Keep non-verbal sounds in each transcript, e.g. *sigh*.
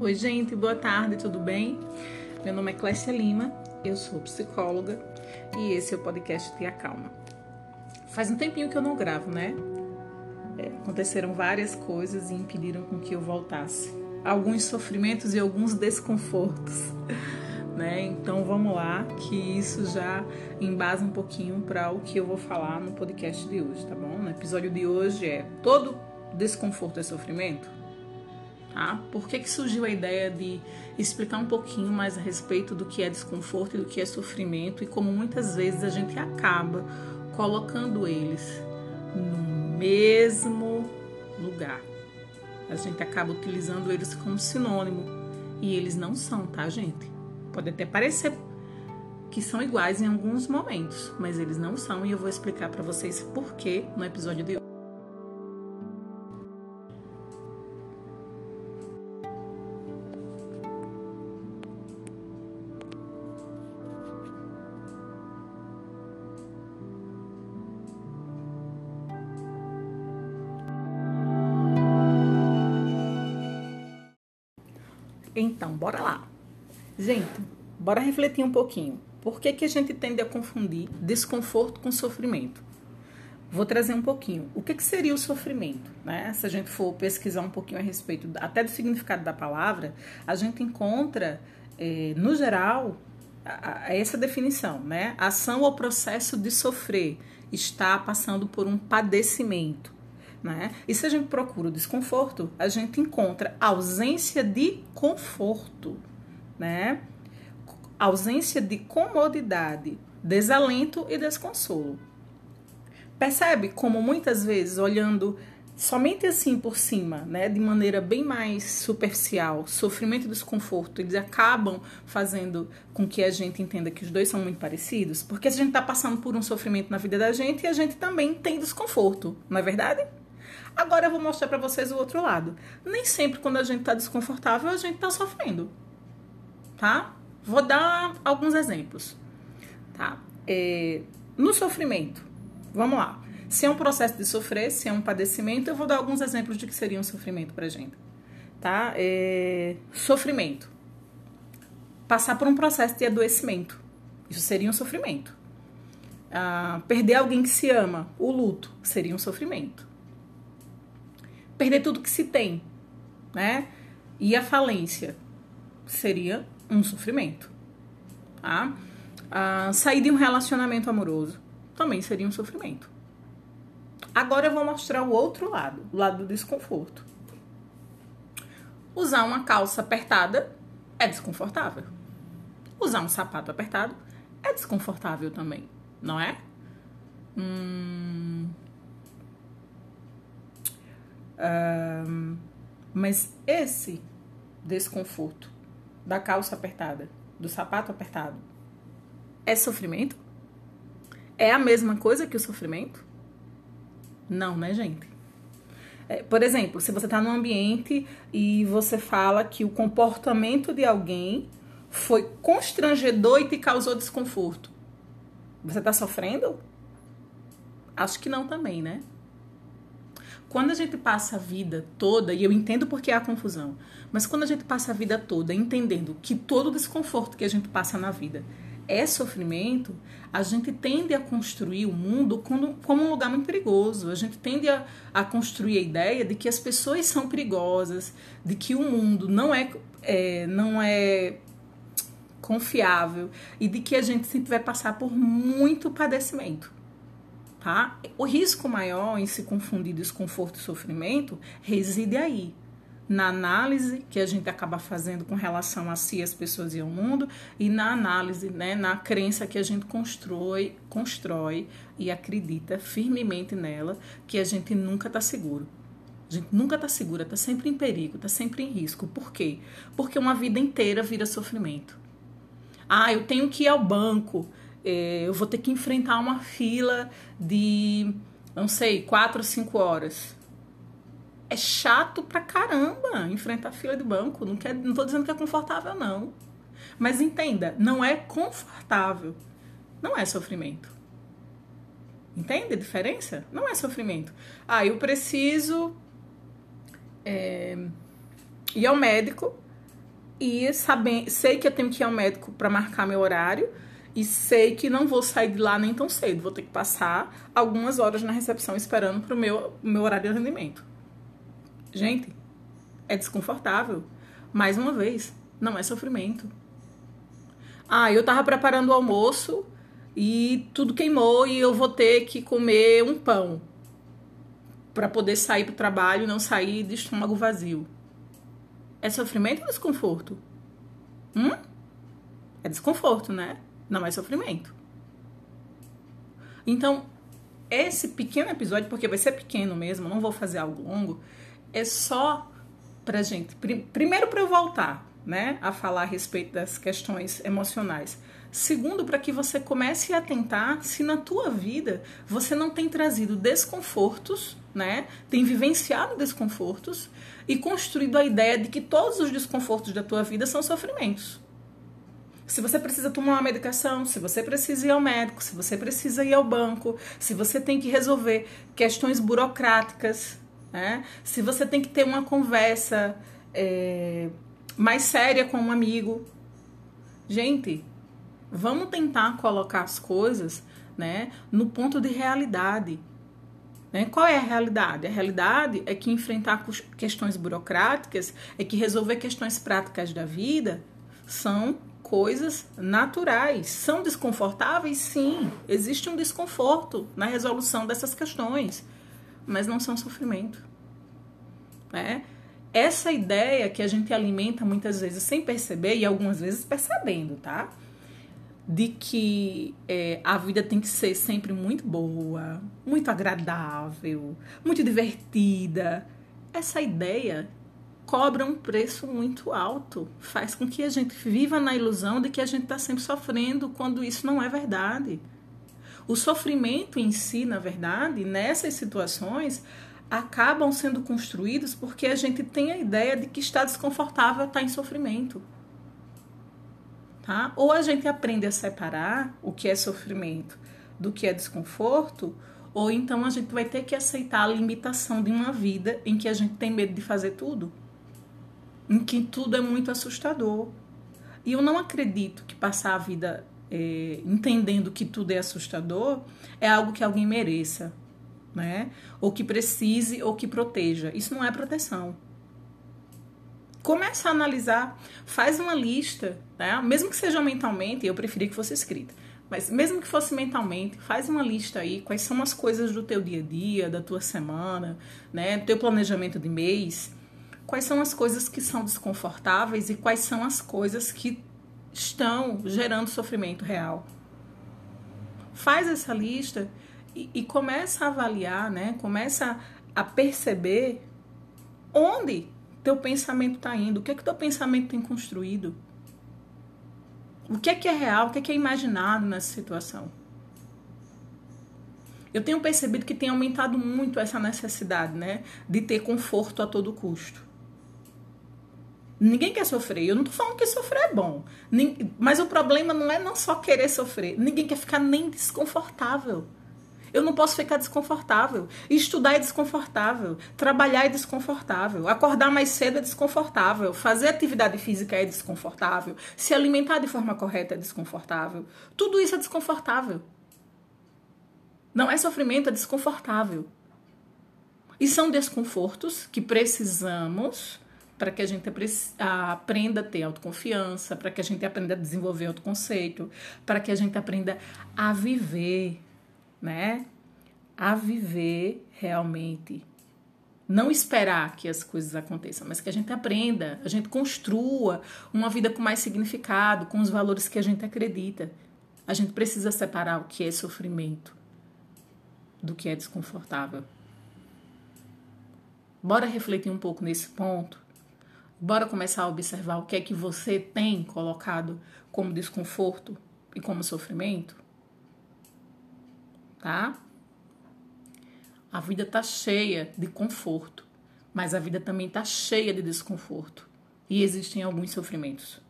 Oi, gente, boa tarde, tudo bem? Meu nome é Clécia Lima, eu sou psicóloga e esse é o podcast Te Acalma. Faz um tempinho que eu não gravo, né? É, aconteceram várias coisas e impediram com que eu voltasse. Alguns sofrimentos e alguns desconfortos, *laughs* né? Então vamos lá, que isso já embasa um pouquinho para o que eu vou falar no podcast de hoje, tá bom? No episódio de hoje é todo desconforto é sofrimento? Tá? Por que, que surgiu a ideia de explicar um pouquinho mais a respeito do que é desconforto e do que é sofrimento e como muitas vezes a gente acaba colocando eles no mesmo lugar. A gente acaba utilizando eles como sinônimo e eles não são, tá, gente? Pode até parecer que são iguais em alguns momentos, mas eles não são e eu vou explicar para vocês por que no episódio de hoje. Então, bora lá. Gente, bora refletir um pouquinho. Por que, que a gente tende a confundir desconforto com sofrimento? Vou trazer um pouquinho. O que, que seria o sofrimento? Né? Se a gente for pesquisar um pouquinho a respeito até do significado da palavra, a gente encontra, eh, no geral, a, a essa definição, né? Ação ou processo de sofrer, está passando por um padecimento. Né? E se a gente procura o desconforto, a gente encontra ausência de conforto, né? ausência de comodidade, desalento e desconsolo. Percebe como muitas vezes, olhando somente assim por cima, né, de maneira bem mais superficial, sofrimento e desconforto, eles acabam fazendo com que a gente entenda que os dois são muito parecidos, porque a gente está passando por um sofrimento na vida da gente e a gente também tem desconforto, não é verdade? Agora eu vou mostrar para vocês o outro lado. Nem sempre quando a gente está desconfortável a gente está sofrendo, tá? Vou dar alguns exemplos, tá? É, no sofrimento, vamos lá. Se é um processo de sofrer, se é um padecimento, eu vou dar alguns exemplos de que seria um sofrimento pra gente, tá? É, sofrimento. Passar por um processo de adoecimento. Isso seria um sofrimento. Ah, perder alguém que se ama, o luto, seria um sofrimento perder tudo que se tem, né? E a falência seria um sofrimento, tá? Ah, sair de um relacionamento amoroso também seria um sofrimento. Agora eu vou mostrar o outro lado, o lado do desconforto. Usar uma calça apertada é desconfortável. Usar um sapato apertado é desconfortável também, não é? Hum, um, mas esse desconforto da calça apertada, do sapato apertado, é sofrimento? É a mesma coisa que o sofrimento? Não, né, gente? É, por exemplo, se você está num ambiente e você fala que o comportamento de alguém foi constrangedor e te causou desconforto, você está sofrendo? Acho que não também, né? Quando a gente passa a vida toda, e eu entendo porque há confusão, mas quando a gente passa a vida toda entendendo que todo desconforto que a gente passa na vida é sofrimento, a gente tende a construir o mundo como, como um lugar muito perigoso. A gente tende a, a, construir a ideia de que as pessoas são perigosas, de que o mundo não é, é, não é confiável e de que a gente sempre vai passar por muito padecimento tá? O risco maior em se confundir desconforto e sofrimento reside aí, na análise que a gente acaba fazendo com relação a si, as pessoas e ao mundo, e na análise, né, na crença que a gente constrói, constrói e acredita firmemente nela, que a gente nunca está seguro. A gente nunca está segura, está sempre em perigo, está sempre em risco. Por quê? Porque uma vida inteira vira sofrimento. Ah, eu tenho que ir ao banco, eu vou ter que enfrentar uma fila de, não sei, quatro cinco horas. É chato pra caramba enfrentar fila de banco. Não, quer, não tô dizendo que é confortável, não. Mas entenda, não é confortável. Não é sofrimento. Entende a diferença? Não é sofrimento. Ah, eu preciso é, ir ao médico e saber, sei que eu tenho que ir ao médico para marcar meu horário e sei que não vou sair de lá nem tão cedo, vou ter que passar algumas horas na recepção esperando para o meu, meu horário de atendimento. Gente, é desconfortável. Mais uma vez, não é sofrimento. Ah, eu tava preparando o almoço e tudo queimou e eu vou ter que comer um pão para poder sair para o trabalho e não sair de estômago vazio. É sofrimento ou desconforto? Hum? É desconforto, né? Não é sofrimento. Então, esse pequeno episódio, porque vai ser pequeno mesmo, não vou fazer algo longo, é só pra gente. Primeiro, para eu voltar né, a falar a respeito das questões emocionais. Segundo, para que você comece a tentar se na tua vida você não tem trazido desconfortos, né, tem vivenciado desconfortos e construído a ideia de que todos os desconfortos da tua vida são sofrimentos. Se você precisa tomar uma medicação, se você precisa ir ao médico, se você precisa ir ao banco, se você tem que resolver questões burocráticas, né? se você tem que ter uma conversa é, mais séria com um amigo. Gente, vamos tentar colocar as coisas né, no ponto de realidade. Né? Qual é a realidade? A realidade é que enfrentar questões burocráticas, é que resolver questões práticas da vida são coisas naturais. São desconfortáveis? Sim. Existe um desconforto na resolução dessas questões, mas não são sofrimento. Né? Essa ideia que a gente alimenta muitas vezes sem perceber e algumas vezes percebendo, tá? De que é, a vida tem que ser sempre muito boa, muito agradável, muito divertida. Essa ideia cobra um preço muito alto, faz com que a gente viva na ilusão de que a gente está sempre sofrendo, quando isso não é verdade. O sofrimento em si, na verdade, nessas situações, acabam sendo construídos porque a gente tem a ideia de que está desconfortável estar em sofrimento. Tá? Ou a gente aprende a separar o que é sofrimento do que é desconforto, ou então a gente vai ter que aceitar a limitação de uma vida em que a gente tem medo de fazer tudo em que tudo é muito assustador. E eu não acredito que passar a vida é, entendendo que tudo é assustador é algo que alguém mereça, né? Ou que precise ou que proteja. Isso não é proteção. Começa a analisar, faz uma lista, né? mesmo que seja mentalmente, eu preferi que fosse escrita, mas mesmo que fosse mentalmente, faz uma lista aí, quais são as coisas do teu dia a dia, da tua semana, né? Teu planejamento de mês, quais são as coisas que são desconfortáveis e quais são as coisas que estão gerando sofrimento real. Faz essa lista e, e começa a avaliar, né? Começa a perceber onde teu pensamento está indo, o que é que teu pensamento tem construído. O que é que é real, o que é que é imaginado nessa situação. Eu tenho percebido que tem aumentado muito essa necessidade, né, de ter conforto a todo custo. Ninguém quer sofrer. Eu não tô falando que sofrer é bom. Mas o problema não é não só querer sofrer. Ninguém quer ficar nem desconfortável. Eu não posso ficar desconfortável. Estudar é desconfortável. Trabalhar é desconfortável. Acordar mais cedo é desconfortável. Fazer atividade física é desconfortável. Se alimentar de forma correta é desconfortável. Tudo isso é desconfortável. Não é sofrimento, é desconfortável. E são desconfortos que precisamos para que a gente aprenda a ter autoconfiança, para que a gente aprenda a desenvolver autoconceito, para que a gente aprenda a viver, né? A viver realmente. Não esperar que as coisas aconteçam, mas que a gente aprenda, a gente construa uma vida com mais significado, com os valores que a gente acredita. A gente precisa separar o que é sofrimento do que é desconfortável. Bora refletir um pouco nesse ponto Bora começar a observar o que é que você tem colocado como desconforto e como sofrimento? Tá? A vida tá cheia de conforto, mas a vida também tá cheia de desconforto e existem alguns sofrimentos.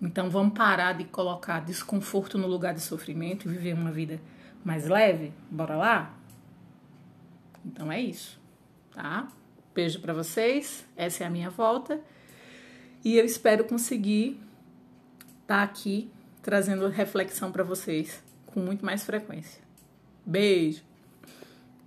Então vamos parar de colocar desconforto no lugar de sofrimento e viver uma vida mais leve? Bora lá? Então é isso, tá? Beijo para vocês. Essa é a minha volta. E eu espero conseguir estar tá aqui trazendo reflexão para vocês com muito mais frequência. Beijo!